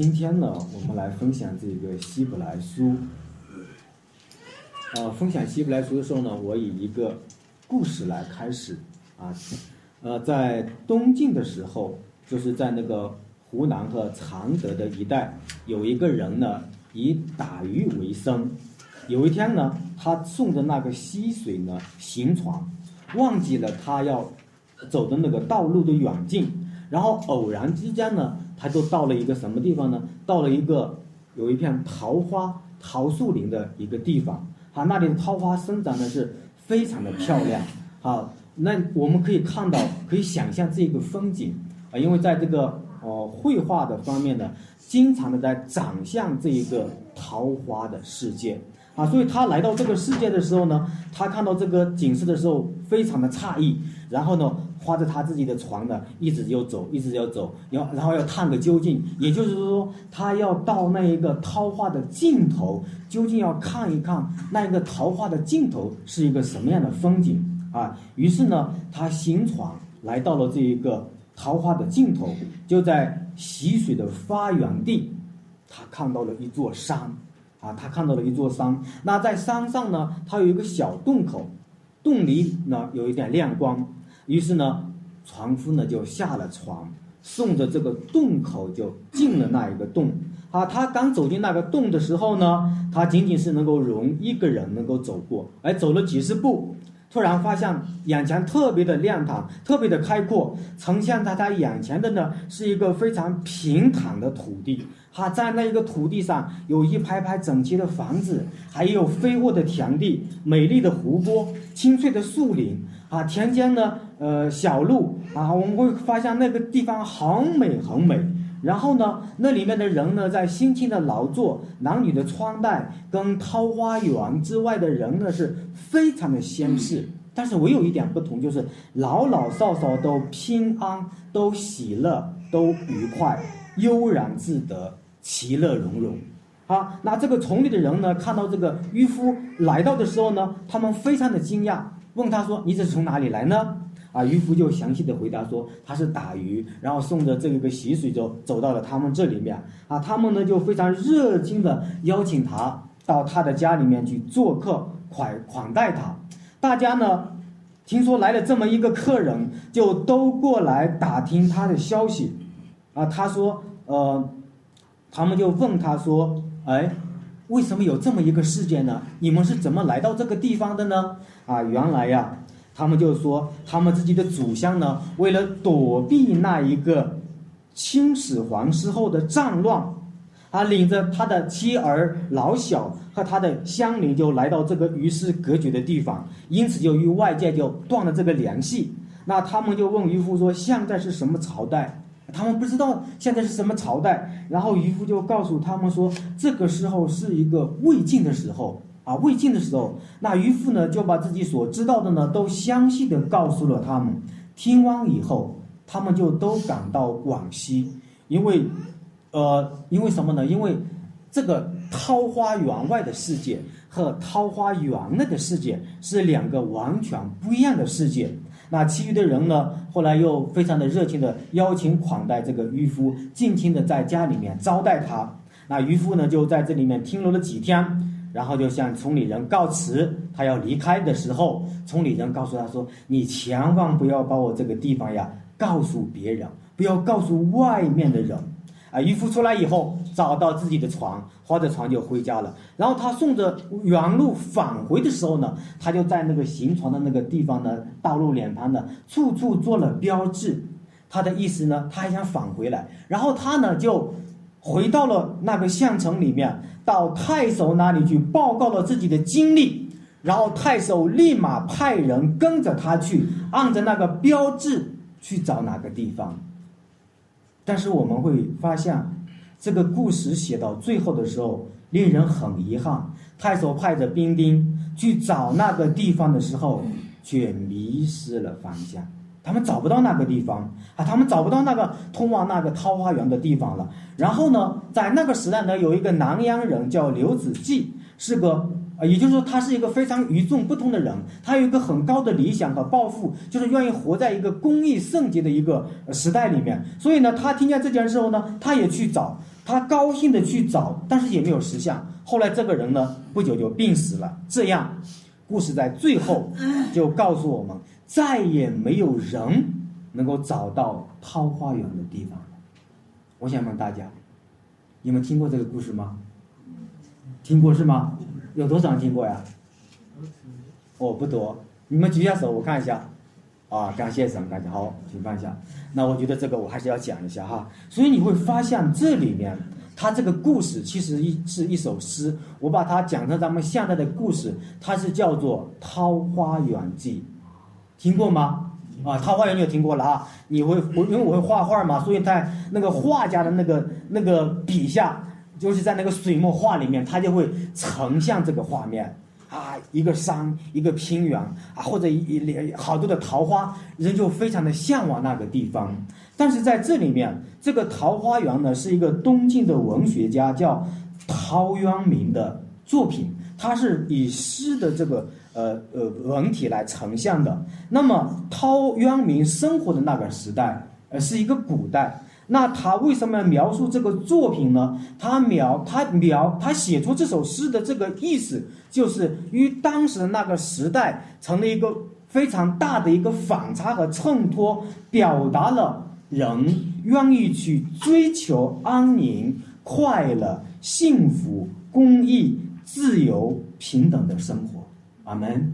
今天呢，我们来分享这个希伯来书。呃，分享希伯来书的时候呢，我以一个故事来开始啊。呃，在东晋的时候，就是在那个湖南和常德的一带，有一个人呢，以打鱼为生。有一天呢，他顺着那个溪水呢行船，忘记了他要走的那个道路的远近，然后偶然之间呢。他就到了一个什么地方呢？到了一个有一片桃花桃树林的一个地方，啊，那里的桃花生长的是非常的漂亮，好，那我们可以看到，可以想象这个风景，啊，因为在这个哦绘画的方面呢，经常的在展现这一个桃花的世界，啊，所以他来到这个世界的时候呢，他看到这个景色的时候，非常的诧异，然后呢。划着他自己的船呢，一直要走，一直要走，要然后要探个究竟。也就是说，他要到那一个桃花的尽头，究竟要看一看那一个桃花的尽头是一个什么样的风景啊？于是呢，他行船来到了这一个桃花的尽头，就在溪水的发源地，他看到了一座山啊，他看到了一座山。那在山上呢，它有一个小洞口，洞里呢有一点亮光。于是呢，船夫呢就下了船，顺着这个洞口就进了那一个洞。啊，他刚走进那个洞的时候呢，他仅仅是能够容一个人能够走过，而走了几十步，突然发现眼前特别的亮堂，特别的开阔，呈现在他眼前的呢是一个非常平坦的土地。哈，在那一个土地上有一排排整齐的房子，还有肥沃的田地、美丽的湖泊、青翠的树林。啊，田间呢，呃，小路啊，我们会发现那个地方很美很美。然后呢，那里面的人呢，在辛勤的劳作，男女的穿戴跟桃花源之外的人呢，是非常的相似。但是唯有一点不同，就是老老少少都平安，都喜乐，都愉快，悠然自得，其乐融融。好，那这个城里的人呢，看到这个渔夫来到的时候呢，他们非常的惊讶。问他说：“你这是从哪里来呢？”啊，渔夫就详细的回答说：“他是打鱼，然后顺着这个溪水就走到了他们这里面。啊，他们呢就非常热情的邀请他到他的家里面去做客，款款待他。大家呢听说来了这么一个客人，就都过来打听他的消息。啊，他说：呃，他们就问他说：哎。”为什么有这么一个事件呢？你们是怎么来到这个地方的呢？啊，原来呀，他们就说他们自己的祖先呢，为了躲避那一个秦始皇之后的战乱，啊，领着他的妻儿老小和他的乡邻就来到这个与世隔绝的地方，因此就与外界就断了这个联系。那他们就问渔夫说：“现在是什么朝代？”他们不知道现在是什么朝代，然后渔夫就告诉他们说，这个时候是一个魏晋的时候啊，魏晋的时候，那渔夫呢就把自己所知道的呢都详细的告诉了他们。听完以后，他们就都赶到广西，因为，呃，因为什么呢？因为这个桃花源外的世界和桃花源内的世界是两个完全不一样的世界。那其余的人呢？后来又非常的热情的邀请款待这个渔夫，尽情的在家里面招待他。那渔夫呢，就在这里面停留了几天，然后就向村里人告辞。他要离开的时候，村里人告诉他说：“你千万不要把我这个地方呀告诉别人，不要告诉外面的人。”啊，渔夫出来以后，找到自己的船，划着船就回家了。然后他顺着原路返回的时候呢，他就在那个行船的那个地方呢，道路两旁呢，处处做了标志。他的意思呢，他还想返回来。然后他呢，就回到了那个县城里面，到太守那里去报告了自己的经历。然后太守立马派人跟着他去，按着那个标志去找哪个地方。但是我们会发现，这个故事写到最后的时候，令人很遗憾。太守派着兵丁去找那个地方的时候，却迷失了方向。他们找不到那个地方啊，他们找不到那个通往那个桃花源的地方了。然后呢，在那个时代呢，有一个南阳人叫刘子骥，是个。啊，也就是说，他是一个非常与众不同的人，他有一个很高的理想和抱负，就是愿意活在一个公益圣洁的一个时代里面。所以呢，他听见这件事后呢，他也去找，他高兴的去找，但是也没有实相。后来这个人呢，不久就病死了。这样，故事在最后就告诉我们，再也没有人能够找到桃花源的地方了。我想问大家，你们听过这个故事吗？听过是吗？有多少人听过呀？哦，不多。你们举下手，我看一下。啊，感谢神，感谢好，请放下。那我觉得这个我还是要讲一下哈。所以你会发现这里面，它这个故事其实一是一首诗，我把它讲成咱们现在的故事，它是叫做《桃花源记》，听过吗？啊，《桃花源》你有听过了啊？你会我因为我会画画嘛，所以在那个画家的那个那个笔下，就是在那个水墨画里面，它就会呈现这个画面。啊，一个山，一个平原啊，或者一一好多的桃花，人就非常的向往那个地方。但是在这里面，这个桃花源呢，是一个东晋的文学家叫陶渊明的作品，他是以诗的这个呃呃文体来呈现的。那么陶渊明生活的那个时代，呃，是一个古代。那他为什么要描述这个作品呢？他描他描他写出这首诗的这个意思，就是与当时的那个时代成了一个非常大的一个反差和衬托，表达了人愿意去追求安宁、快乐、幸福、公益、自由、平等的生活。阿门。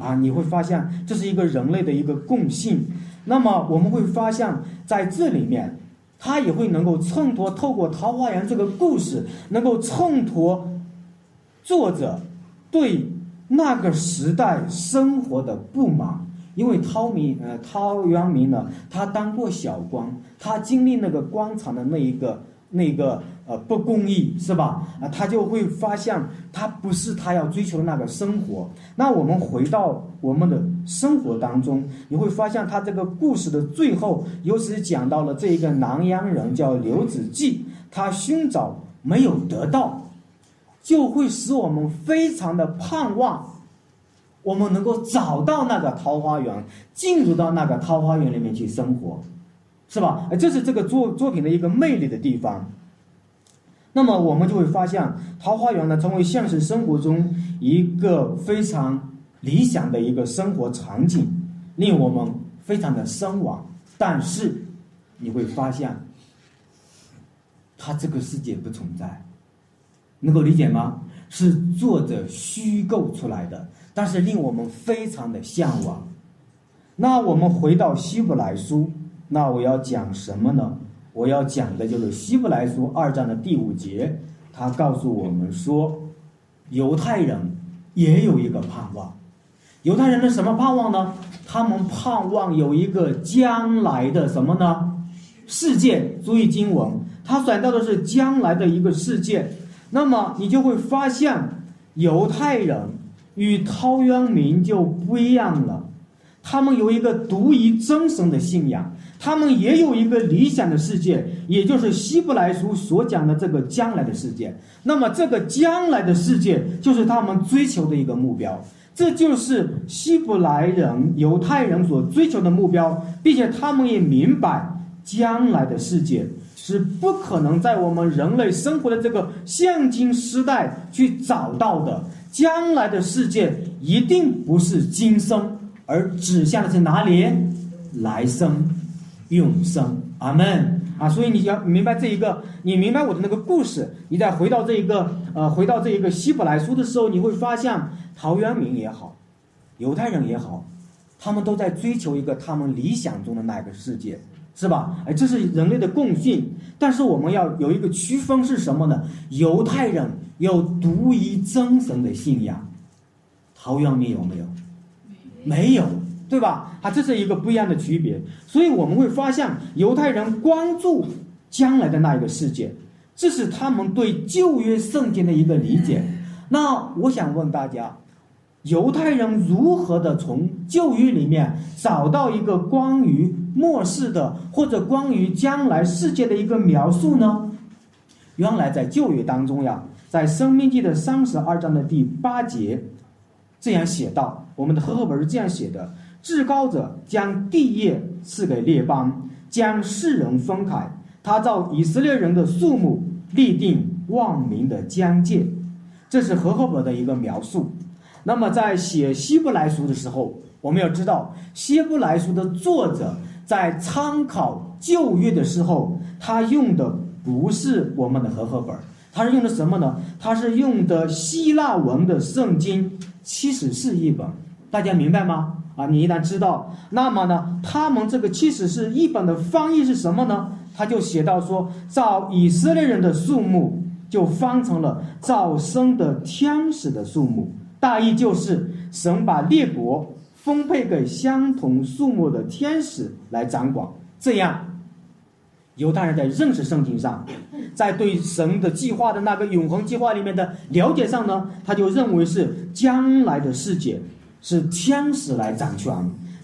啊，你会发现这是一个人类的一个共性。那么我们会发现在这里面。他也会能够衬托，透过《桃花源》这个故事，能够衬托作者对那个时代生活的不满。因为陶明，呃，陶渊明呢，他当过小官，他经历那个官场的那一个。那个呃不公义是吧？啊，他就会发现他不是他要追求的那个生活。那我们回到我们的生活当中，你会发现他这个故事的最后，尤其是讲到了这一个南阳人叫刘子骥，他寻找没有得到，就会使我们非常的盼望，我们能够找到那个桃花源，进入到那个桃花源里面去生活。是吧？这是这个作作品的一个魅力的地方。那么我们就会发现，桃花源呢，成为现实生活中一个非常理想的一个生活场景，令我们非常的向往。但是你会发现，它这个世界不存在，能够理解吗？是作者虚构出来的，但是令我们非常的向往。那我们回到希伯来书。那我要讲什么呢？我要讲的就是《希伯来书》二章的第五节，他告诉我们说，犹太人也有一个盼望。犹太人的什么盼望呢？他们盼望有一个将来的什么呢？世界。注意经文，他选到的是将来的一个世界。那么你就会发现，犹太人与陶渊明就不一样了。他们有一个独一真神的信仰。他们也有一个理想的世界，也就是希伯来书所讲的这个将来的世界。那么，这个将来的世界就是他们追求的一个目标，这就是希伯来人、犹太人所追求的目标，并且他们也明白，将来的世界是不可能在我们人类生活的这个现今时代去找到的。将来的世界一定不是今生，而指向的是哪里？来生。永生，阿门啊！所以你要明白这一个，你明白我的那个故事，你再回到这一个，呃，回到这一个希伯来书的时候，你会发现陶渊明也好，犹太人也好，他们都在追求一个他们理想中的那个世界，是吧？哎，这是人类的共性。但是我们要有一个区分是什么呢？犹太人有独一真神的信仰，陶渊明有没有？没有。对吧？啊，这是一个不一样的区别。所以我们会发现，犹太人关注将来的那一个世界，这是他们对旧约圣经的一个理解。那我想问大家，犹太人如何的从旧约里面找到一个关于末世的或者关于将来世界的一个描述呢？原来在旧约当中呀，在生命记的三十二章的第八节这样写道：我们的和合本是这样写的。至高者将地业赐给列邦，将世人分开。他照以色列人的数目立定万民的疆界。这是和合本的一个描述。那么在写希伯来书的时候，我们要知道，希伯来书的作者在参考旧约的时候，他用的不是我们的和合本，他是用的什么呢？他是用的希腊文的圣经七十四译本。大家明白吗？啊，你一旦知道，那么呢，他们这个其实是一本的翻译是什么呢？他就写到说，照以色列人的数目。就翻成了造生的天使的数目，大意就是神把列国分配给相同数目的天使来掌管，这样犹太人在认识圣经上，在对神的计划的那个永恒计划里面的了解上呢，他就认为是将来的世界是天使来掌权，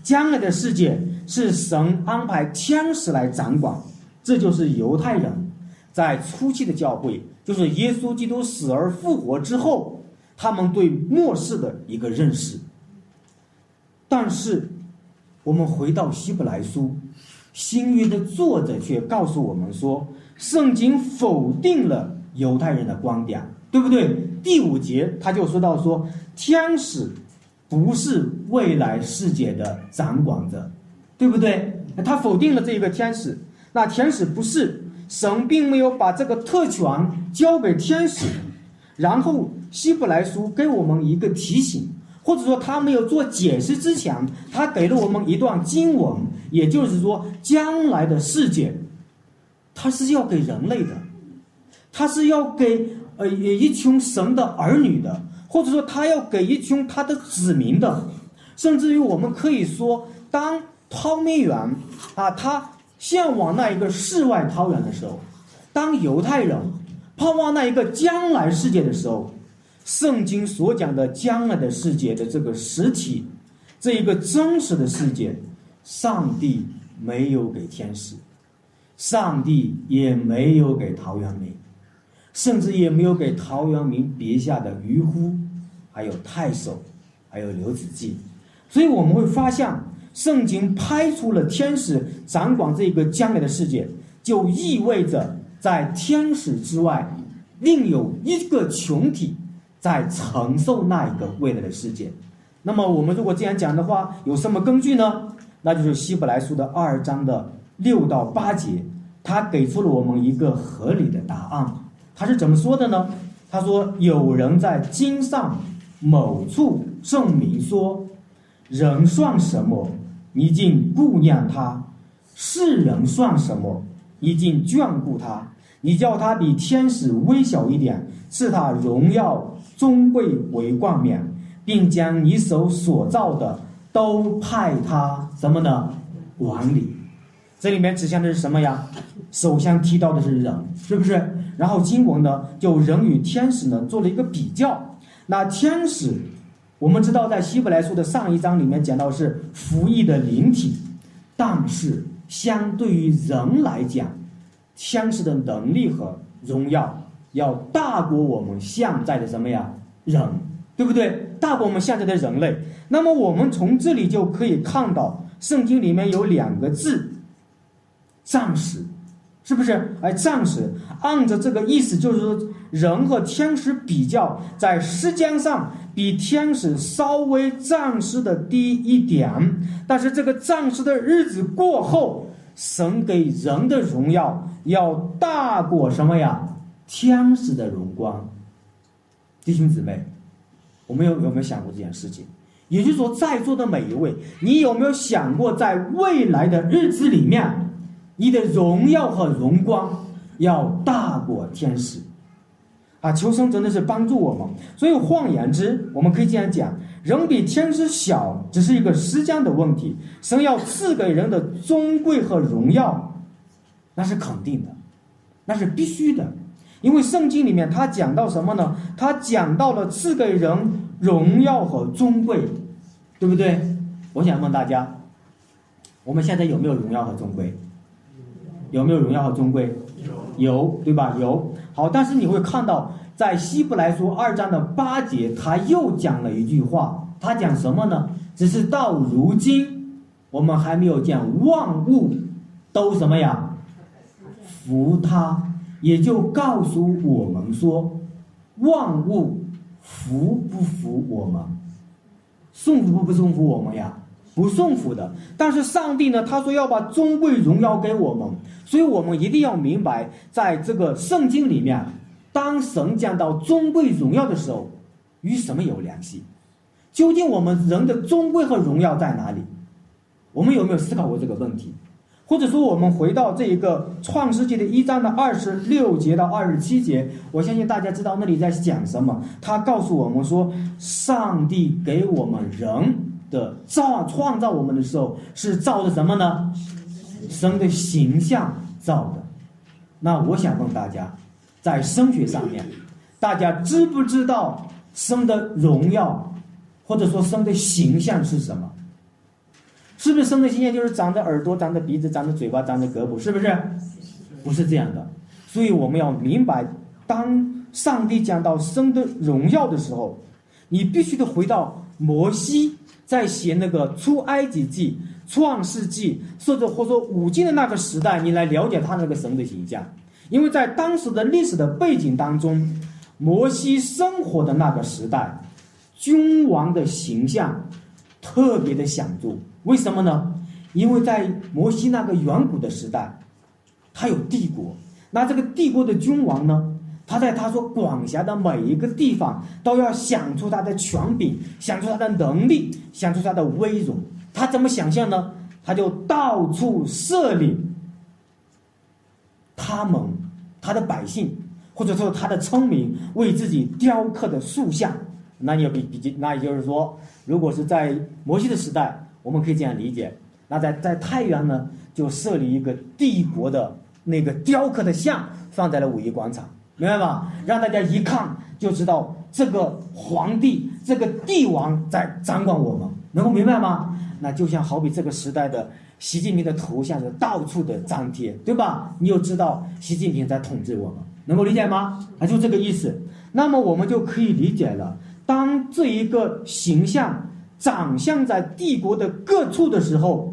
将来的世界是神安排天使来掌管，这就是犹太人在初期的教会。就是耶稣基督死而复活之后，他们对末世的一个认识。但是，我们回到希伯来书，新约的作者却告诉我们说，圣经否定了犹太人的观点，对不对？第五节他就说到说，天使不是未来世界的掌管者，对不对？他否定了这一个天使，那天使不是。神并没有把这个特权交给天使，然后希伯来书给我们一个提醒，或者说他没有做解释之前，他给了我们一段经文，也就是说将来的世界，他是要给人类的，他是要给呃一群神的儿女的，或者说他要给一群他的子民的，甚至于我们可以说，当汤米园啊，他。向往那一个世外桃源的时候，当犹太人盼望那一个将来世界的时候，圣经所讲的将来的世界的这个实体，这一个真实的世界，上帝没有给天使，上帝也没有给陶渊明，甚至也没有给陶渊明笔下的渔夫，还有太守，还有刘子骥，所以我们会发现。圣经拍出了天使掌管这个将来的世界，就意味着在天使之外，另有一个群体在承受那一个未来的世界。那么，我们如果这样讲的话，有什么根据呢？那就是希伯来书的二章的六到八节，他给出了我们一个合理的答案。他是怎么说的呢？他说：“有人在经上某处证明说，人算什么？”你竟顾念他，世人算什么？你竟眷顾他？你叫他比天使微小一点，赐他荣耀尊贵为冠冕，并将你手所造的都派他什么呢？管理。这里面指向的是什么呀？首先提到的是人，是不是？然后经文呢，就人与天使呢做了一个比较。那天使。我们知道，在希伯来书的上一章里面讲到是服役的灵体，但是相对于人来讲，天使的能力和荣耀要大过我们现在的什么呀？人，对不对？大过我们现在的人类。那么我们从这里就可以看到，圣经里面有两个字，暂时。是不是？哎，暂时按着这个意思，就是说，人和天使比较，在时间上比天使稍微暂时的低一点，但是这个暂时的日子过后，神给人的荣耀要大过什么呀？天使的荣光。弟兄姊妹，我们有有没有想过这件事情？也就是说，在座的每一位，你有没有想过，在未来的日子里面？你的荣耀和荣光要大过天使，啊！求生真的是帮助我们。所以换言之，我们可以这样讲：人比天使小，只是一个时间的问题。神要赐给人的尊贵和荣耀，那是肯定的，那是必须的。因为圣经里面他讲到什么呢？他讲到了赐给人荣耀和尊贵，对不对？我想问大家，我们现在有没有荣耀和尊贵？有没有荣耀和尊贵？有，对吧？有。好，但是你会看到，在希伯来书二章的八节，他又讲了一句话。他讲什么呢？只是到如今，我们还没有见万物都什么呀？服他，也就告诉我们说，万物服不服我们？送服不不送服我们呀？不顺服的。但是上帝呢，他说要把尊贵荣耀给我们，所以我们一定要明白，在这个圣经里面，当神讲到尊贵荣耀的时候，与什么有联系？究竟我们人的尊贵和荣耀在哪里？我们有没有思考过这个问题？或者说，我们回到这一个创世纪的一章的二十六节到二十七节，我相信大家知道那里在讲什么。他告诉我们说，上帝给我们人的造创造我们的时候，是造的什么呢？神的形象造的。那我想问大家，在声学上面，大家知不知道生的荣耀，或者说生的形象是什么？是不是生的形象就是长着耳朵、长着鼻子、长着嘴巴、长着胳膊？是不是？不是这样的。所以我们要明白，当上帝讲到生的荣耀的时候，你必须得回到摩西在写那个出埃及记、创世纪，或者或者说五经的那个时代，你来了解他那个神的形象。因为在当时的历史的背景当中，摩西生活的那个时代，君王的形象特别的显著。为什么呢？因为在摩西那个远古的时代，他有帝国，那这个帝国的君王呢，他在他所管辖的每一个地方，都要想出他的权柄，想出他的能力，想出他的威荣。他怎么想象呢？他就到处设立他们他的百姓，或者说他的村民为自己雕刻的塑像。那你要比比，那也就是说，如果是在摩西的时代。我们可以这样理解，那在在太原呢，就设立一个帝国的那个雕刻的像，放在了五一广场，明白吗？让大家一看就知道这个皇帝、这个帝王在掌管我们，能够明白吗？那就像好比这个时代的习近平的头像是到处的张贴，对吧？你就知道习近平在统治我们，能够理解吗？啊，就这个意思。那么我们就可以理解了，当这一个形象。长相在帝国的各处的时候，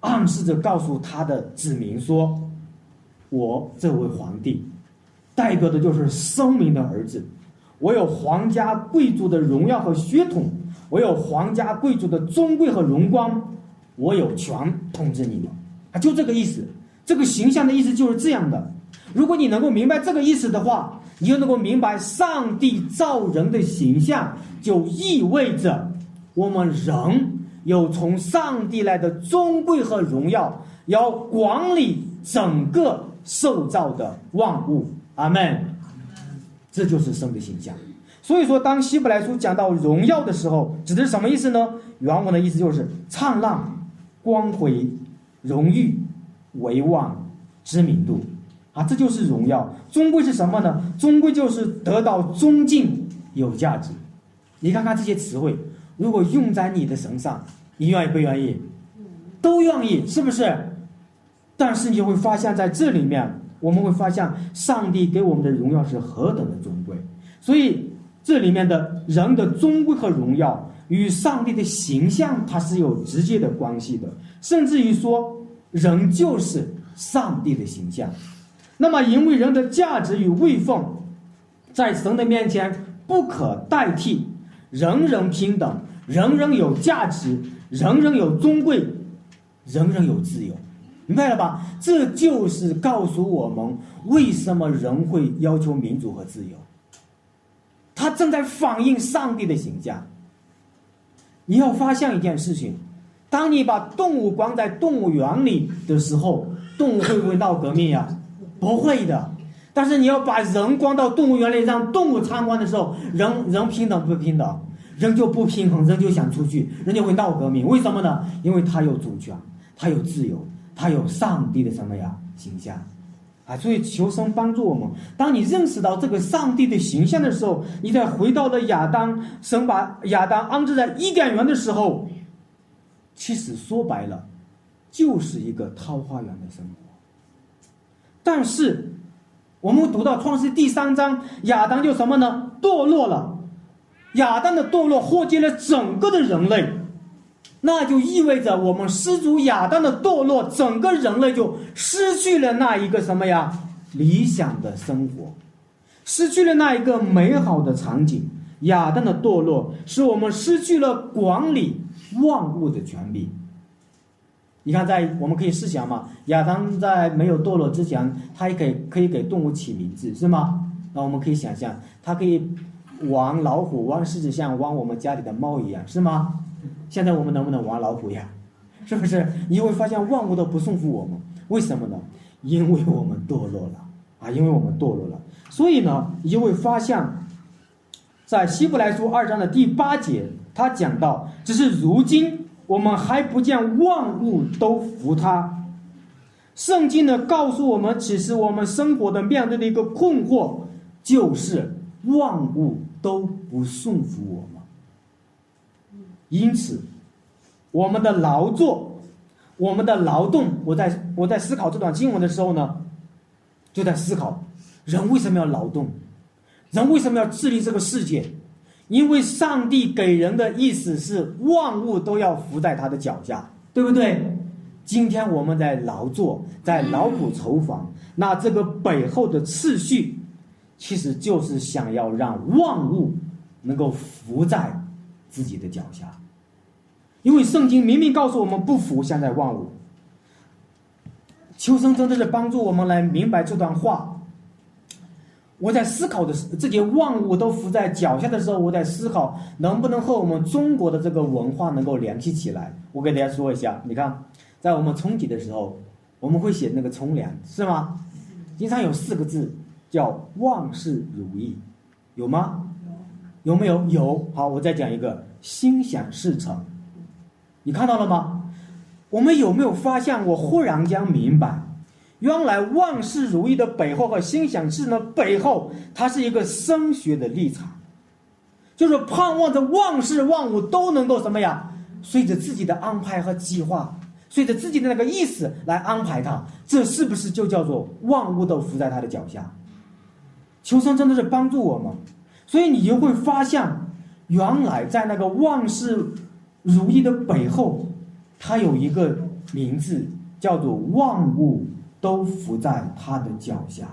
暗示着告诉他的子民说：“我这位皇帝，代表的就是生民的儿子。我有皇家贵族的荣耀和血统，我有皇家贵族的尊贵和荣光，我有权统治你们。”啊，就这个意思。这个形象的意思就是这样的。如果你能够明白这个意思的话，你就能够明白上帝造人的形象。就意味着我们人有从上帝来的尊贵和荣耀，要管理整个受造的万物。阿门。这就是圣的形象。所以说，当希伯来书讲到荣耀的时候，指的是什么意思呢？原文的意思就是灿烂、光辉、荣誉、威望、知名度啊，这就是荣耀。终归是什么呢？终归就是得到尊敬、有价值。你看看这些词汇，如果用在你的身上，你愿意不愿意？都愿意，是不是？但是你会发现在这里面，我们会发现上帝给我们的荣耀是何等的尊贵。所以这里面的人的尊贵和荣耀与上帝的形象它是有直接的关系的，甚至于说人就是上帝的形象。那么因为人的价值与位分，在神的面前不可代替。人人平等，人人有价值，人人有尊贵，人人有自由，明白了吧？这就是告诉我们为什么人会要求民主和自由。他正在反映上帝的形象。你要发现一件事情：当你把动物关在动物园里的时候，动物会不会闹革命呀？不会的。但是你要把人关到动物园里，让动物参观的时候，人人平等不平等？人就不平衡，人就想出去，人就会闹革命。为什么呢？因为他有主权，他有自由，他有上帝的什么呀形象啊？所以求神帮助我们。当你认识到这个上帝的形象的时候，你再回到了亚当，神把亚当安置在伊甸园的时候，其实说白了，就是一个桃花源的生活。但是。我们读到创世第三章，亚当就什么呢？堕落了。亚当的堕落祸及了整个的人类。那就意味着我们失足亚当的堕落，整个人类就失去了那一个什么呀？理想的生活，失去了那一个美好的场景。亚当的堕落使我们失去了管理万物的权利。你看，在我们可以试想嘛，亚当在没有堕落之前，他也可以可以给动物起名字，是吗？那我们可以想象，他可以玩老虎，玩狮子，像玩我们家里的猫一样，是吗？现在我们能不能玩老虎呀？是不是？你会发现万物都不顺服我们，为什么呢？因为我们堕落了啊！因为我们堕落了，所以呢，你就会发现，在希伯来书二章的第八节，他讲到，只是如今我们还不见万物都服他。圣经呢，告诉我们，其实我们生活的面对的一个困惑，就是万物都不顺服我们。因此，我们的劳作，我们的劳动，我在我在思考这段经文的时候呢，就在思考，人为什么要劳动？人为什么要治理这个世界？因为上帝给人的意思是万物都要伏在他的脚下，对不对？今天我们在劳作，在劳苦筹房，那这个背后的次序，其实就是想要让万物能够伏在自己的脚下。因为圣经明明告诉我们不服现在万物，求生真的是帮助我们来明白这段话。我在思考的是，这些万物都伏在脚下的时候，我在思考能不能和我们中国的这个文化能够联系起来。我给大家说一下，你看，在我们春节的时候，我们会写那个冲凉，是吗？经常有四个字叫万事如意，有吗？有没有？有。好，我再讲一个，心想事成。你看到了吗？我们有没有发现？我忽然间明白，原来万事如意的背后和心想事的背后，它是一个升学的立场，就是盼望着万事万物都能够什么呀？随着自己的安排和计划，随着自己的那个意思来安排它，这是不是就叫做万物都伏在他的脚下？求生真的是帮助我们，所以你就会发现，原来在那个万事。如意的背后，它有一个名字，叫做万物都伏在他的脚下。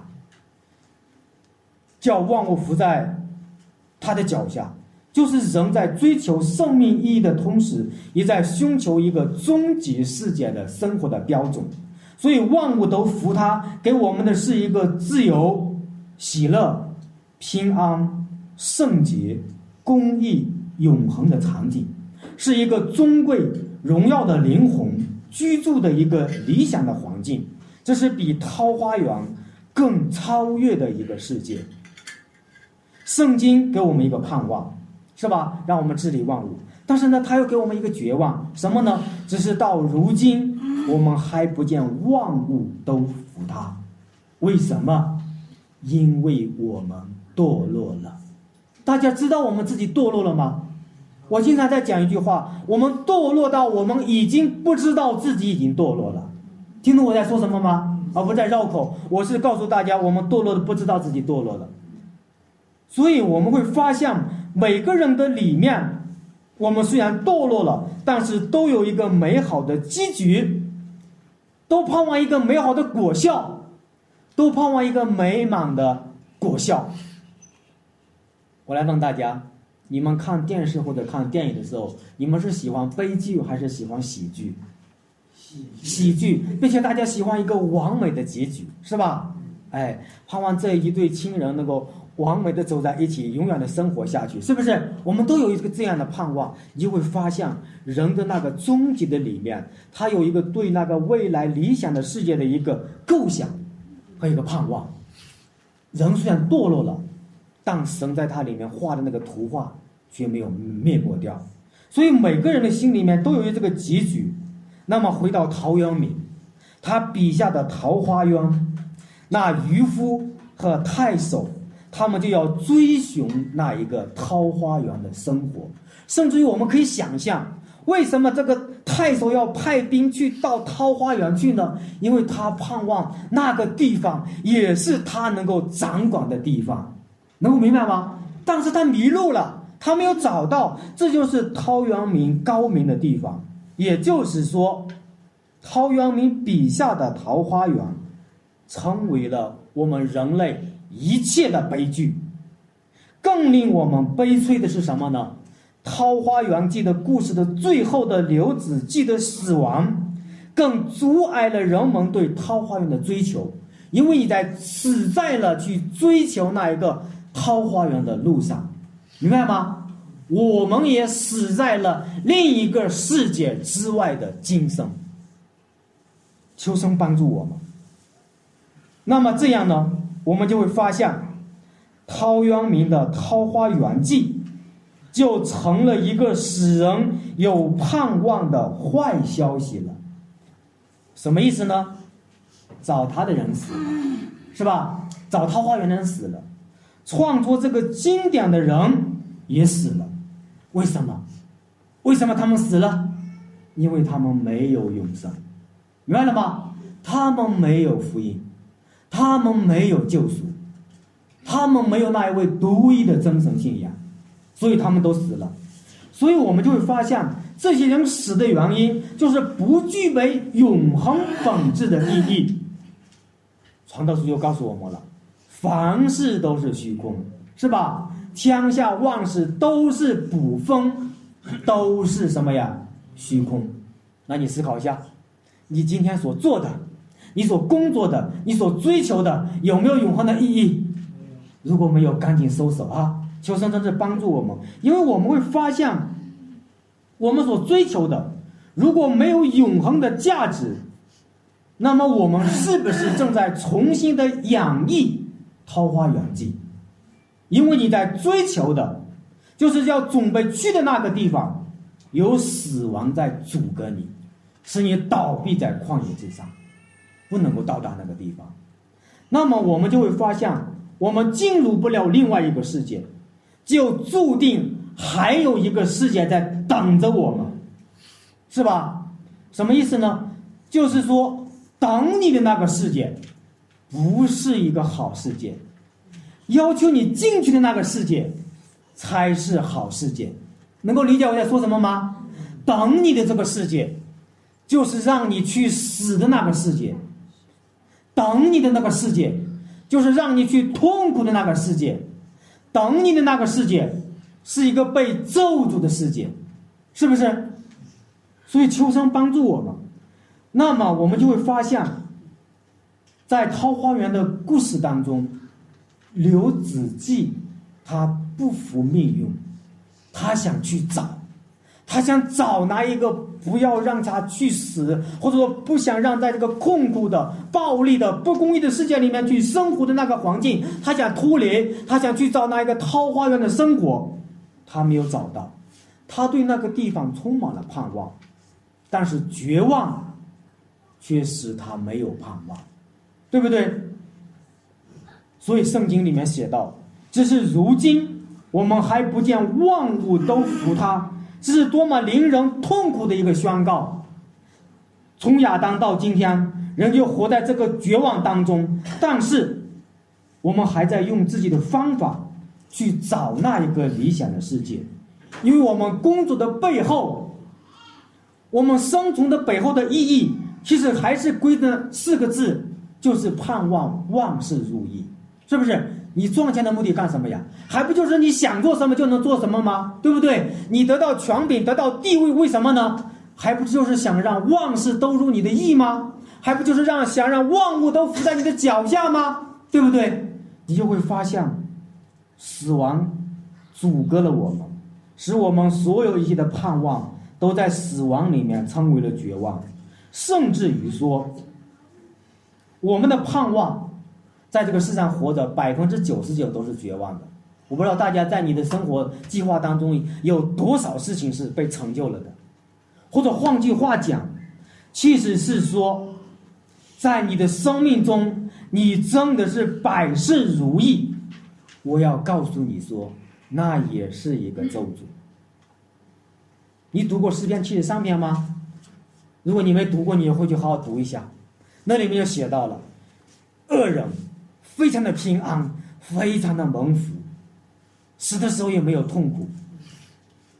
叫万物伏在他的脚下，就是人在追求生命意义的同时，也在寻求一个终极世界的生活的标准。所以，万物都服他，给我们的是一个自由、喜乐、平安、圣洁、公义、永恒的场景。是一个尊贵荣耀的灵魂居住的一个理想的环境，这是比桃花源更超越的一个世界。圣经给我们一个盼望，是吧？让我们治理万物。但是呢，他又给我们一个绝望，什么呢？只是到如今，我们还不见万物都服他。为什么？因为我们堕落了。大家知道我们自己堕落了吗？我经常在讲一句话：我们堕落到我们已经不知道自己已经堕落了，听懂我在说什么吗？而不在绕口，我是告诉大家，我们堕落的不知道自己堕落了。所以我们会发现，每个人的里面，我们虽然堕落了，但是都有一个美好的结局，都盼望一个美好的果效，都盼望一个美满的果效。我来问大家。你们看电视或者看电影的时候，你们是喜欢悲剧还是喜欢喜剧？喜剧，并且大家喜欢一个完美的结局，是吧？哎，盼望这一对亲人能够完美的走在一起，永远的生活下去，是不是？我们都有一个这样的盼望。你就会发现，人的那个终极的里面，他有一个对那个未来理想的世界的一个构想和一个盼望。人虽然堕落了。但神在他里面画的那个图画却没有灭过掉，所以每个人的心里面都有这个结局。那么回到陶渊明，他笔下的桃花源，那渔夫和太守，他们就要追寻那一个桃花源的生活。甚至于我们可以想象，为什么这个太守要派兵去到桃花源去呢？因为他盼望那个地方也是他能够掌管的地方。能够明白吗？但是他迷路了，他没有找到，这就是陶渊明高明的地方。也就是说，陶渊明笔下的桃花源，成为了我们人类一切的悲剧。更令我们悲催的是什么呢？《桃花源记》的故事的最后的刘子骥的死亡，更阻碍了人们对桃花源的追求，因为你在死在了去追求那一个桃花源的路上，明白吗？我们也死在了另一个世界之外的今生。求生帮助我们。那么这样呢，我们就会发现。陶渊明的《桃花源记》就成了一个使人有盼望的坏消息了。什么意思呢？找他的人死了，是吧？找桃花源的人死了，创作这个经典的人也死了。为什么？为什么他们死了？因为他们没有永生，明白了吗？他们没有福音，他们没有救赎。他们没有那一位独一的真神信仰，所以他们都死了。所以我们就会发现，这些人死的原因就是不具备永恒本质的意义。传道书就告诉我们了：凡事都是虚空，是吧？天下万事都是捕风，都是什么呀？虚空。那你思考一下，你今天所做的，你所工作的，你所追求的，有没有永恒的意义？如果没有，赶紧收手啊！求生真正帮助我们，因为我们会发现，我们所追求的，如果没有永恒的价值，那么我们是不是正在重新的演绎《桃花源记》？因为你在追求的，就是要准备去的那个地方，有死亡在阻隔你，使你倒闭在旷野之上，不能够到达那个地方。那么我们就会发现。我们进入不了另外一个世界，就注定还有一个世界在等着我们，是吧？什么意思呢？就是说，等你的那个世界，不是一个好世界，要求你进去的那个世界，才是好世界。能够理解我在说什么吗？等你的这个世界，就是让你去死的那个世界，等你的那个世界。就是让你去痛苦的那个世界，等你的那个世界，是一个被咒诅的世界，是不是？所以秋生帮助我们，那么我们就会发现，在桃花源的故事当中，刘子骥他不服命运，他想去找。他想找那一个不要让他去死，或者说不想让在这个痛苦的、暴力的、不公义的世界里面去生活的那个环境，他想脱离，他想去找那一个桃花源的生活，他没有找到，他对那个地方充满了盼望，但是绝望却使他没有盼望，对不对？所以圣经里面写道：“只是如今我们还不见万物都服他。”这是多么令人痛苦的一个宣告！从亚当到今天，人就活在这个绝望当中。但是，我们还在用自己的方法去找那一个理想的世界，因为我们工作的背后，我们生存的背后的意义，其实还是归的四个字，就是盼望万事如意，是不是？你赚钱的目的干什么呀？还不就是你想做什么就能做什么吗？对不对？你得到权柄，得到地位，为什么呢？还不就是想让万事都如你的意吗？还不就是让想让万物都伏在你的脚下吗？对不对？你就会发现，死亡阻隔了我们，使我们所有一切的盼望都在死亡里面成为了绝望，甚至于说，我们的盼望。在这个世上活着，百分之九十九都是绝望的。我不知道大家在你的生活计划当中有多少事情是被成就了的，或者换句话讲，其实是说，在你的生命中，你真的是百事如意。我要告诉你说，那也是一个咒诅。你读过诗篇七十三篇吗？如果你没读过，你回去好好读一下，那里面就写到了恶人。非常的平安，非常的蒙福，死的时候也没有痛苦。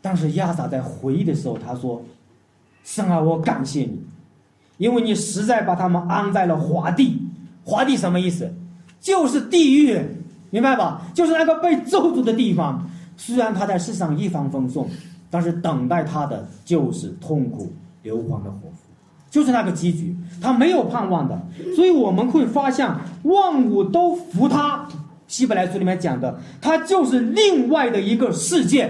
但是亚萨在回忆的时候，他说：“神啊，我感谢你，因为你实在把他们安在了华地。华地什么意思？就是地狱，明白吧？就是那个被咒诅的地方。虽然他在世上一帆风顺，但是等待他的就是痛苦硫磺的火湖，就是那个结局，他没有盼望的。所以我们会发现，万物都服他。希伯来书里面讲的，他就是另外的一个世界，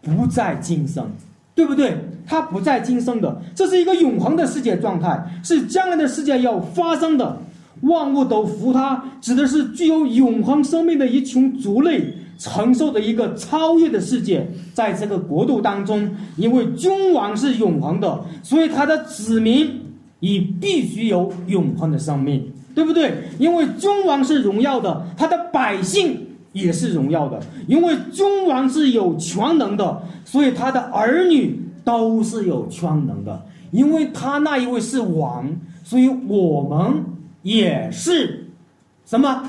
不再今生，对不对？他不再今生的，这是一个永恒的世界状态，是将来的世界要发生的。万物都服他，指的是具有永恒生命的一群族类。承受的一个超越的世界，在这个国度当中，因为君王是永恒的，所以他的子民也必须有永恒的生命，对不对？因为君王是荣耀的，他的百姓也是荣耀的。因为君王是有全能的，所以他的儿女都是有全能的。因为他那一位是王，所以我们也是什么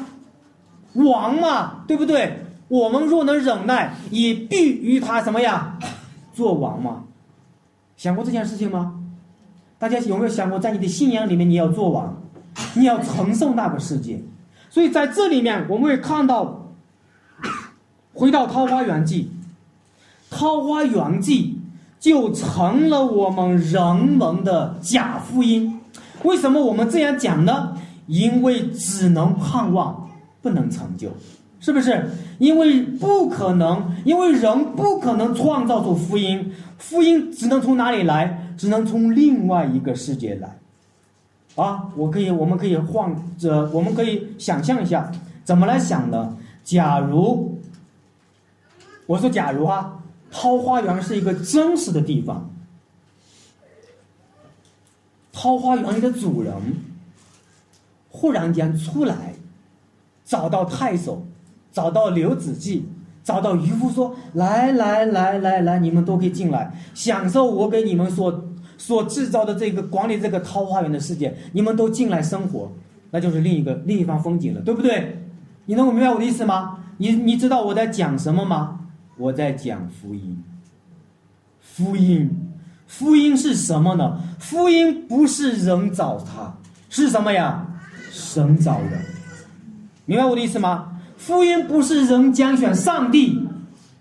王嘛，对不对？我们若能忍耐，也必与他什么呀，做王嘛？想过这件事情吗？大家有没有想过，在你的信仰里面，你要做王，你要承受那个世界？所以在这里面，我们会看到，回到《桃花源记》，《桃花源记》就成了我们人们的假福音。为什么我们这样讲呢？因为只能盼望，不能成就。是不是？因为不可能，因为人不可能创造出福音，福音只能从哪里来？只能从另外一个世界来。啊，我可以，我们可以换着，我们可以想象一下，怎么来想呢？假如我说，假如啊，桃花源是一个真实的地方，桃花源里的主人忽然间出来，找到太守。找到刘子骥，找到渔夫，说：“来来来来来，你们都可以进来，享受我给你们所所制造的这个管理这个桃花源的世界。你们都进来生活，那就是另一个另一番风景了，对不对？你能够明白我的意思吗？你你知道我在讲什么吗？我在讲福音。福音，福音是什么呢？福音不是人找他，是什么呀？神找人。明白我的意思吗？”福音不是人拣选上帝，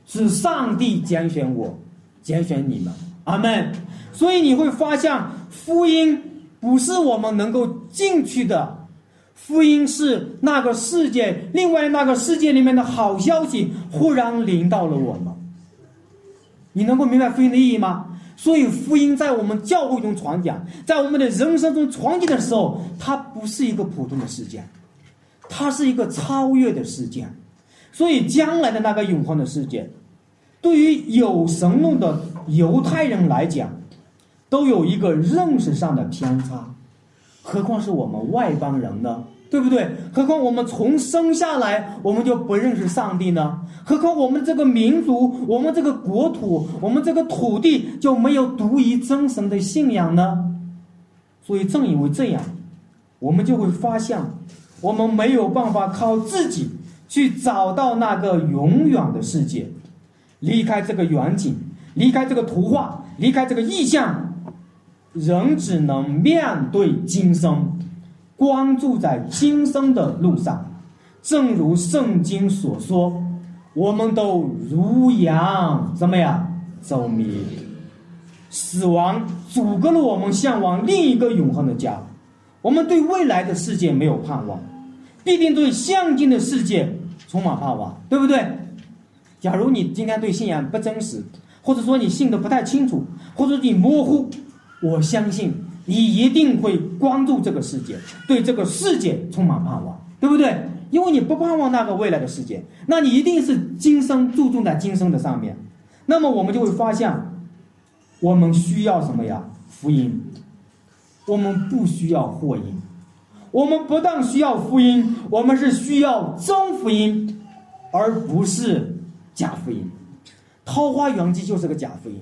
是上帝拣选我，拣选你们，阿门。所以你会发现，福音不是我们能够进去的，福音是那个世界，另外那个世界里面的好消息忽然临到了我们。你能够明白福音的意义吗？所以福音在我们教会中传讲，在我们的人生中传递的时候，它不是一个普通的事件。它是一个超越的世界，所以将来的那个永恒的世界，对于有神论的犹太人来讲，都有一个认识上的偏差，何况是我们外邦人呢？对不对？何况我们从生下来我们就不认识上帝呢？何况我们这个民族、我们这个国土、我们这个土地就没有独一真神的信仰呢？所以正因为这样，我们就会发现。我们没有办法靠自己去找到那个永远的世界，离开这个远景，离开这个图画，离开这个意象，人只能面对今生，关注在今生的路上。正如圣经所说，我们都如羊，怎么样走迷？死亡阻隔了我们向往另一个永恒的家，我们对未来的世界没有盼望。必定对向今的世界充满盼望，对不对？假如你今天对信仰不真实，或者说你信的不太清楚，或者你模糊，我相信你一定会关注这个世界，对这个世界充满盼望，对不对？因为你不盼望那个未来的世界，那你一定是今生注重在今生的上面。那么我们就会发现，我们需要什么呀？福音，我们不需要祸因。我们不但需要福音，我们是需要真福音，而不是假福音。桃花源记就是个假福音，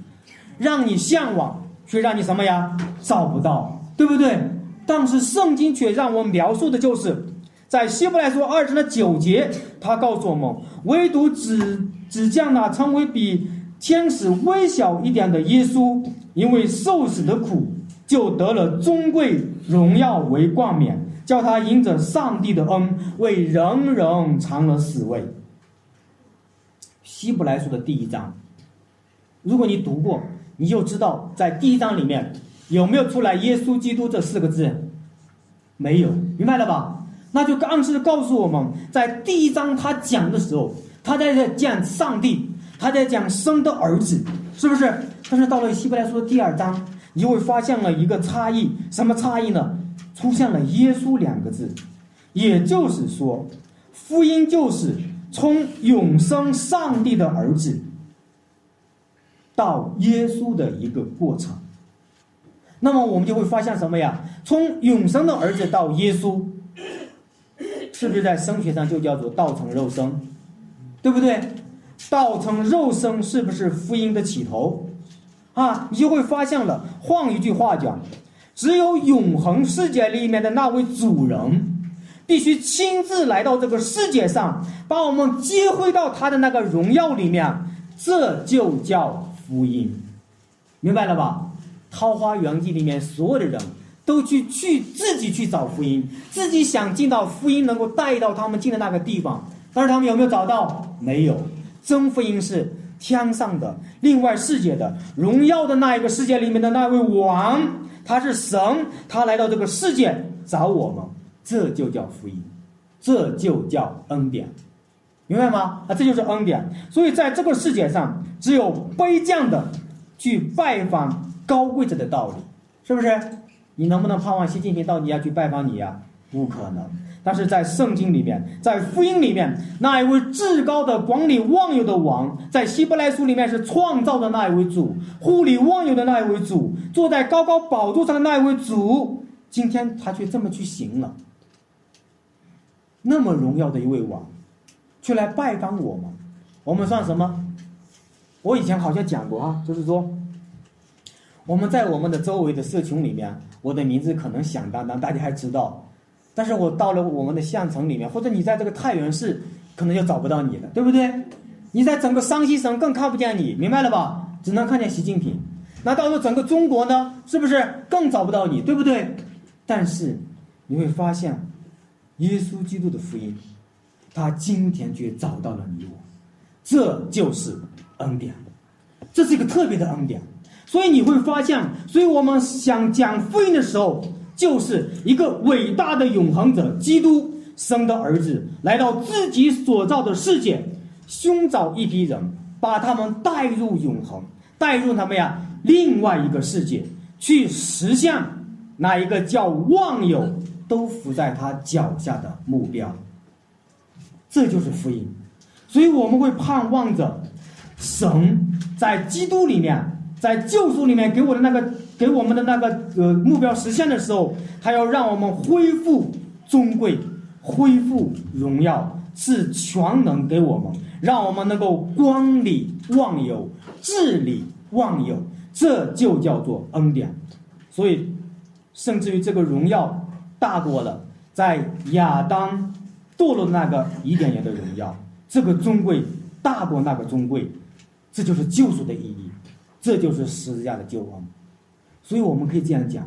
让你向往，却让你什么呀？找不到，对不对？但是圣经却让我描述的就是，在希伯来书二章的九节，他告诉我们，唯独只只将那成为比天使微小一点的耶稣，因为受死的苦，就得了尊贵荣耀为冠冕，叫他迎着上帝的恩，为人人尝了死味。希伯来书的第一章，如果你读过，你就知道在第一章里面有没有出来“耶稣基督”这四个字？没有，明白了吧？那就暗示告诉我们，在第一章他讲的时候，他在讲上帝，他在讲生的儿子，是不是？但是到了希伯来书的第二章，你会发现了一个差异，什么差异呢？出现了“耶稣”两个字，也就是说，福音就是从永生上帝的儿子到耶稣的一个过程。那么我们就会发现什么呀？从永生的儿子到耶稣，是不是在声学上就叫做道成肉身，对不对？道成肉身是不是福音的起头？啊，你就会发现了。换一句话讲，只有永恒世界里面的那位主人，必须亲自来到这个世界上，把我们接回到他的那个荣耀里面，这就叫福音，明白了吧？《桃花源记》里面所有的人都去去自己去找福音，自己想进到福音能够带到他们进的那个地方，但是他们有没有找到？没有。真福音是天上的，另外世界的荣耀的那一个世界里面的那位王，他是神，他来到这个世界找我们，这就叫福音，这就叫恩典，明白吗？啊，这就是恩典。所以在这个世界上，只有卑贱的去拜访。高贵者的道理，是不是？你能不能盼望习近平到你家去拜访你呀？不可能。但是在圣经里面，在福音里面，那一位至高的管理万有的王，在希伯来书里面是创造的那一位主，护理万有的那一位主，坐在高高宝座上的那一位主，今天他却这么去行了。那么荣耀的一位王，却来拜访我们，我们算什么？我以前好像讲过啊，就是说。我们在我们的周围的社群里面，我的名字可能响当当，大家还知道。但是我到了我们的县城里面，或者你在这个太原市，可能就找不到你了，对不对？你在整个山西省更看不见你，明白了吧？只能看见习近平。那到了整个中国呢，是不是更找不到你，对不对？但是你会发现，耶稣基督的福音，他今天却找到了你我，这就是恩典，这是一个特别的恩典。所以你会发现，所以我们想讲福音的时候，就是一个伟大的永恒者——基督生的儿子，来到自己所造的世界，寻找一批人，把他们带入永恒，带入他们呀另外一个世界，去实现那一个叫万有都伏在他脚下的目标。这就是福音。所以我们会盼望着神在基督里面。在救赎里面给我的那个给我们的那个呃目标实现的时候，他要让我们恢复尊贵，恢复荣耀，是全能给我们，让我们能够光里忘有，治理万有，这就叫做恩典。所以，甚至于这个荣耀大过了在亚当堕落那个伊甸园的荣耀，这个尊贵大过那个尊贵，这就是救赎的意义。这就是十字架的救恩，所以我们可以这样讲：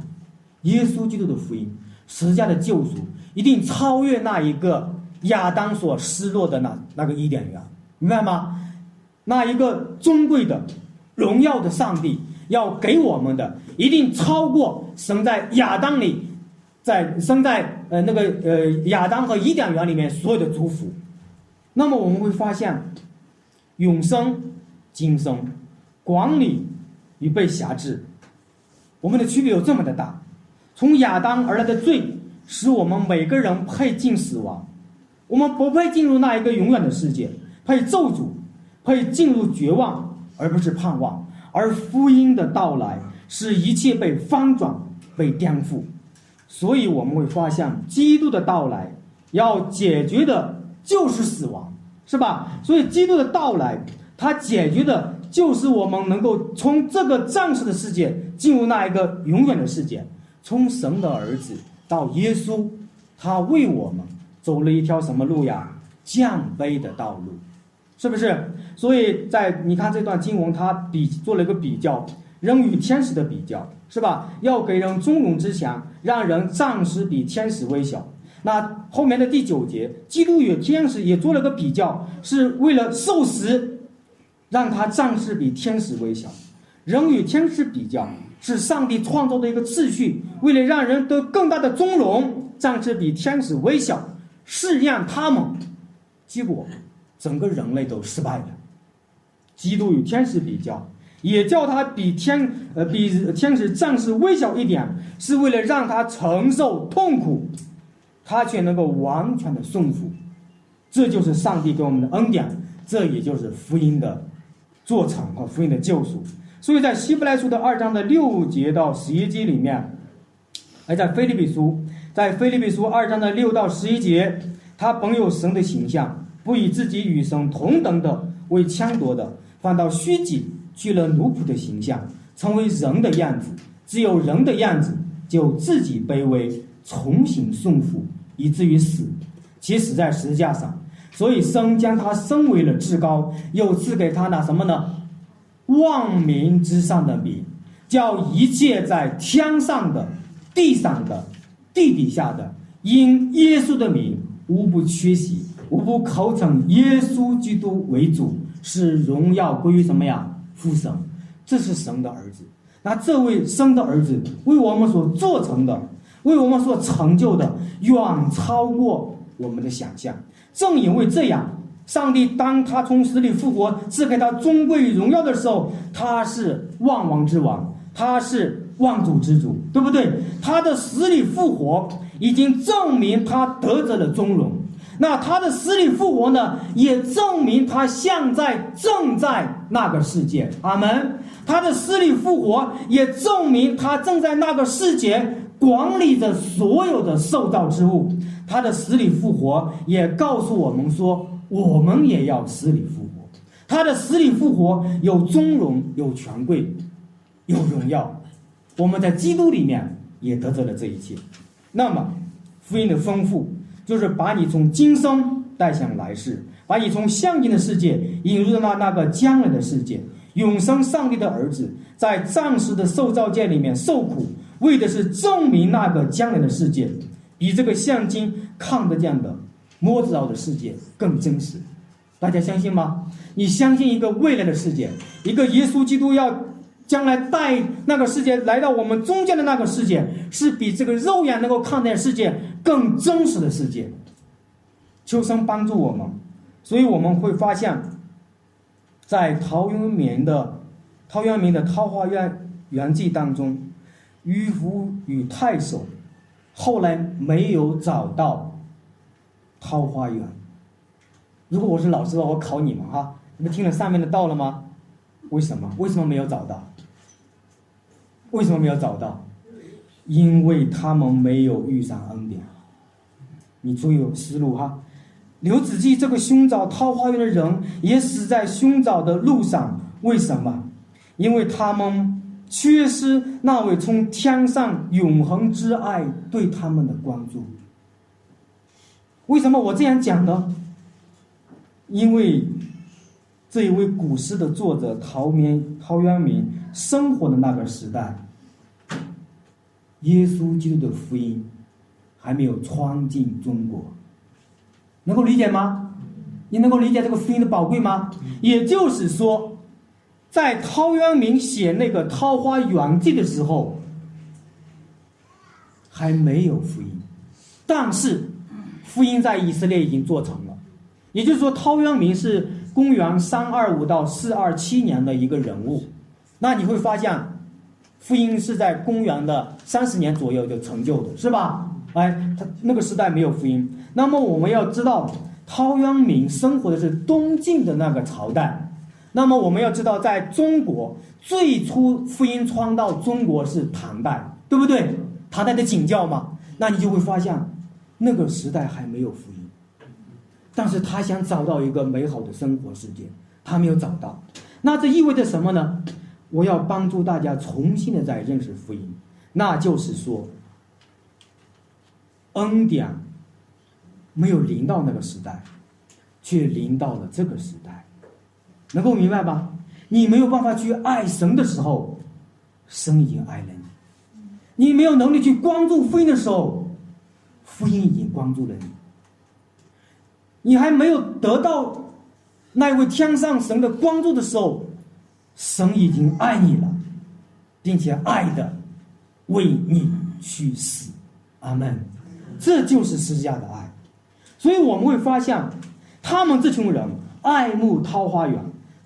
耶稣基督的福音，十字架的救赎，一定超越那一个亚当所失落的那那个伊甸园，明白吗？那一个尊贵的、荣耀的上帝要给我们的，一定超过生在亚当里，在生在呃那个呃亚当和伊甸园里面所有的祝福。那么我们会发现，永生、今生。管理与被辖制，我们的区别有这么的大。从亚当而来的罪，使我们每个人配进死亡，我们不配进入那一个永远的世界，配咒诅，配进入绝望，而不是盼望。而福音的到来，使一切被翻转、被颠覆。所以我们会发现，基督的到来要解决的就是死亡，是吧？所以基督的到来，他解决的。就是我们能够从这个暂时的世界进入那一个永远的世界，从神的儿子到耶稣，他为我们走了一条什么路呀？降卑的道路，是不是？所以在你看这段经文，它比做了一个比较，人与天使的比较，是吧？要给人尊荣之强，让人暂时比天使微小。那后面的第九节，基督与天使也做了个比较，是为了受死，让他暂时比天使微小。人与天使比较，是上帝创造的一个秩序，为了让人得更大的尊荣，暂时比天使微小，试验他们，结果整个人类都失败了。基督与天使比较，也叫他比天呃比天使暂时微小一点，是为了让他承受痛苦。他却能够完全的顺服，这就是上帝给我们的恩典，这也就是福音的做成和福音的救赎。所以在希伯来书的二章的六节到十一节里面，而在菲利比书，在菲利比书二章的六到十一节，他本有神的形象，不以自己与神同等的为抢夺的，反倒虚己，取了奴仆的形象，成为人的样子。只有人的样子，就自己卑微。重新顺服，以至于死，其死在十字架上。所以生将他升为了至高，又赐给他那什么呢？万民之上的民，叫一切在天上的、地上的、地底下的，因耶稣的名，无不缺席，无不口称耶稣基督为主，使荣耀归于什么呀？父神。这是神的儿子。那这位生的儿子为我们所做成的。为我们所成就的远超过我们的想象。正因为这样，上帝当他从死里复活，赐给他尊贵与荣耀的时候，他是万王之王，他是万主之主，对不对？他的死里复活已经证明他得着了尊荣。那他的死里复活呢，也证明他现在正在那个世界。阿门。他的死里复活也证明他正在那个世界。管理着所有的受造之物，他的死里复活也告诉我们说，我们也要死里复活。他的死里复活有尊荣，有权贵，有荣耀。我们在基督里面也得到了这一切。那么，福音的丰富就是把你从今生带向来世，把你从相近的世界引入到那个将来的世界。永生上帝的儿子在暂时的受造界里面受苦。为的是证明那个将来的世界，比这个现今看得见的、摸得到的世界更真实。大家相信吗？你相信一个未来的世界，一个耶稣基督要将来带那个世界来到我们中间的那个世界，是比这个肉眼能够看见世界更真实的世界。求神帮助我们，所以我们会发现，在陶渊明的陶渊明的《桃花源源记》当中。渔夫与太守后来没有找到桃花源。如果我是老师的话，我考你们哈，你们听了上面的道了吗？为什么？为什么没有找到？为什么没有找到？因为他们没有遇上恩典。你注意思路哈。刘子骥这个寻找桃花源的人也死在寻找的路上。为什么？因为他们。缺失那位从天上永恒之爱对他们的关注。为什么我这样讲呢？因为这一位古诗的作者陶明陶渊明生活的那个时代，耶稣基督的福音还没有传进中国，能够理解吗？你能够理解这个福音的宝贵吗？也就是说。在陶渊明写那个《桃花源记》的时候，还没有福音，但是福音在以色列已经做成了。也就是说，陶渊明是公元三二五到四二七年的一个人物。那你会发现，福音是在公元的三十年左右就成就的，是吧？哎，他那个时代没有福音。那么我们要知道，陶渊明生活的是东晋的那个朝代。那么我们要知道，在中国最初福音传到中国是唐代，对不对？唐代的景教嘛，那你就会发现，那个时代还没有福音，但是他想找到一个美好的生活世界，他没有找到。那这意味着什么呢？我要帮助大家重新的再认识福音，那就是说，恩典没有临到那个时代，却临到了这个时代。能够明白吧？你没有办法去爱神的时候，神已经爱了你；你没有能力去关注福音的时候，福音已经关注了你。你还没有得到那位天上神的关注的时候，神已经爱你了，并且爱的为你去死。阿门。这就是十字架的爱。所以我们会发现，他们这群人爱慕桃花源，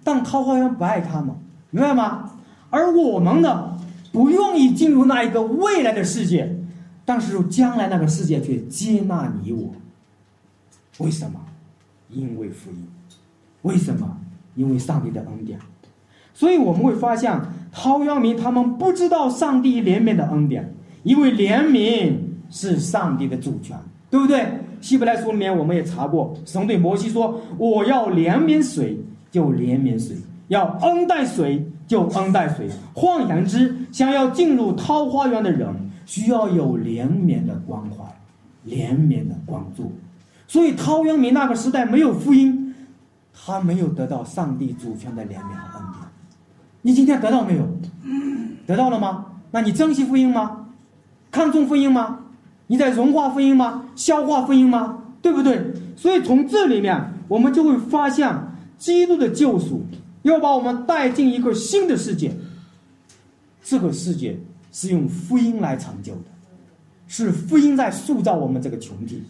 但桃花源不爱他们，明白吗？而我们呢，不愿意进入那一个未来的世界，但是将来那个世界却接纳你我。为什么？因为福音。为什么？因为上帝的恩典。所以我们会发现，陶渊明他们不知道上帝怜悯的恩典，因为怜悯是上帝的主权，对不对？希伯来书里面我们也查过，神对摩西说：“我要怜悯谁，就怜悯谁；要恩待谁，就恩待谁。”换言之，想要进入桃花源的人，需要有怜悯的关怀、怜悯的关注。所以，陶渊明那个时代没有福音，他没有得到上帝主权的怜悯和恩典。你今天得到没有？得到了吗？那你珍惜福音吗？看重福音吗？你在融化福音吗？消化福音吗？对不对？所以从这里面，我们就会发现，基督的救赎要把我们带进一个新的世界。这个世界是用福音来成就的，是福音在塑造我们这个群体。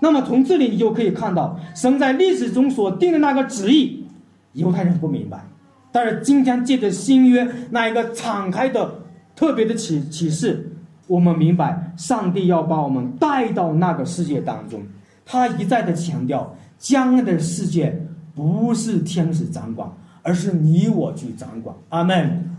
那么从这里你就可以看到，神在历史中所定的那个旨意，犹太人不明白，但是今天借着新约那一个敞开的特别的启启示。我们明白，上帝要把我们带到那个世界当中。他一再的强调，将来的世界不是天使掌管，而是你我去掌管。阿门。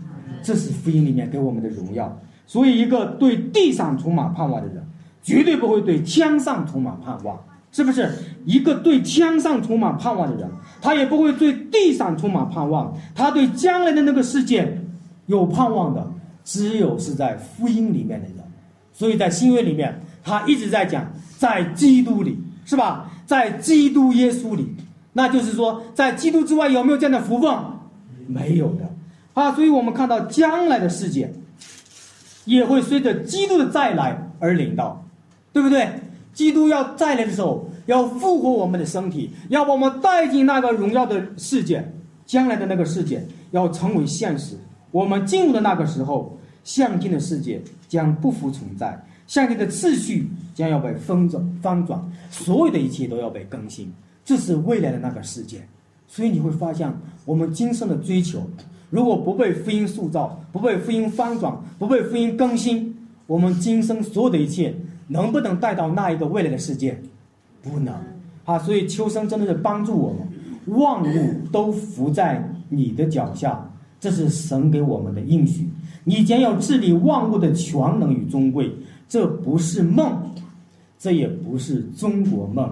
这是福音里面给我们的荣耀。所以，一个对地上充满盼望的人，绝对不会对天上充满盼望，是不是？一个对天上充满盼望的人，他也不会对地上充满盼望。他对将来的那个世界有盼望的。只有是在福音里面的人，所以在新约里面，他一直在讲在基督里，是吧？在基督耶稣里，那就是说，在基督之外有没有这样的福分？没有的啊！所以我们看到将来的世界，也会随着基督的再来而临到，对不对？基督要再来的时候，要复活我们的身体，要把我们带进那个荣耀的世界，将来的那个世界要成为现实。我们进入的那个时候，相近的世界将不复存在，相近的次序将要被翻转，翻转，所有的一切都要被更新，这是未来的那个世界。所以你会发现，我们今生的追求，如果不被福音塑造，不被福音翻转，不被福音更新，我们今生所有的一切能不能带到那一个未来的世界？不能啊！所以秋生真的是帮助我们，万物都伏在你的脚下。这是神给我们的应许，你将要治理万物的全能与尊贵，这不是梦，这也不是中国梦，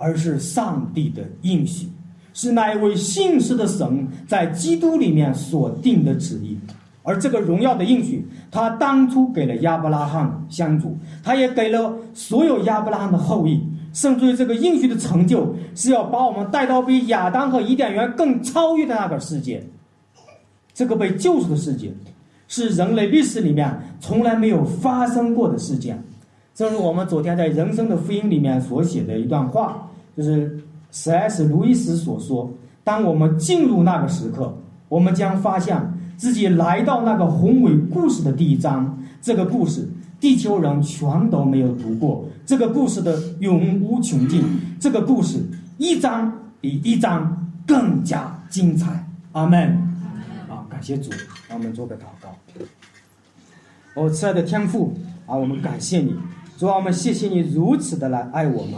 而是上帝的应许，是那一位信实的神在基督里面所定的旨意。而这个荣耀的应许，他当初给了亚伯拉罕相主，他也给了所有亚伯拉罕的后裔，甚至于这个应许的成就，是要把我们带到比亚当和伊甸园更超越的那个世界。这个被救赎的世界，是人类历史里面从来没有发生过的事件。正如我们昨天在《人生的福音》里面所写的一段话，就是 C.S. 路易斯所说：“当我们进入那个时刻，我们将发现自己来到那个宏伟故事的第一章。这个故事，地球人全都没有读过。这个故事的永无穷尽。这个故事一章比一章更加精彩。”阿门。啊感谢主，让我们做个祷告。我亲爱的天父啊，我们感谢你，主啊，我们谢谢你如此的来爱我们，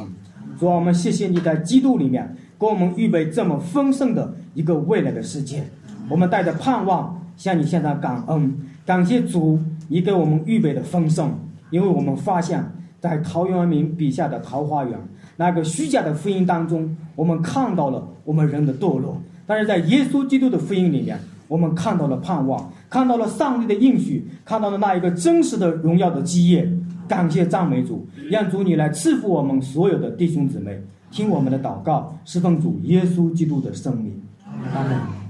主啊，我们谢谢你在基督里面给我们预备这么丰盛的一个未来的世界。我们带着盼望向你现在感恩，感谢主，你给我们预备的丰盛，因为我们发现，在陶渊明笔下的桃花源那个虚假的福音当中，我们看到了我们人的堕落，但是在耶稣基督的福音里面。我们看到了盼望，看到了上帝的应许，看到了那一个真实的荣耀的基业。感谢赞美主，让主你来赐福我们所有的弟兄姊妹，听我们的祷告，侍奉主耶稣基督的圣名。阿门。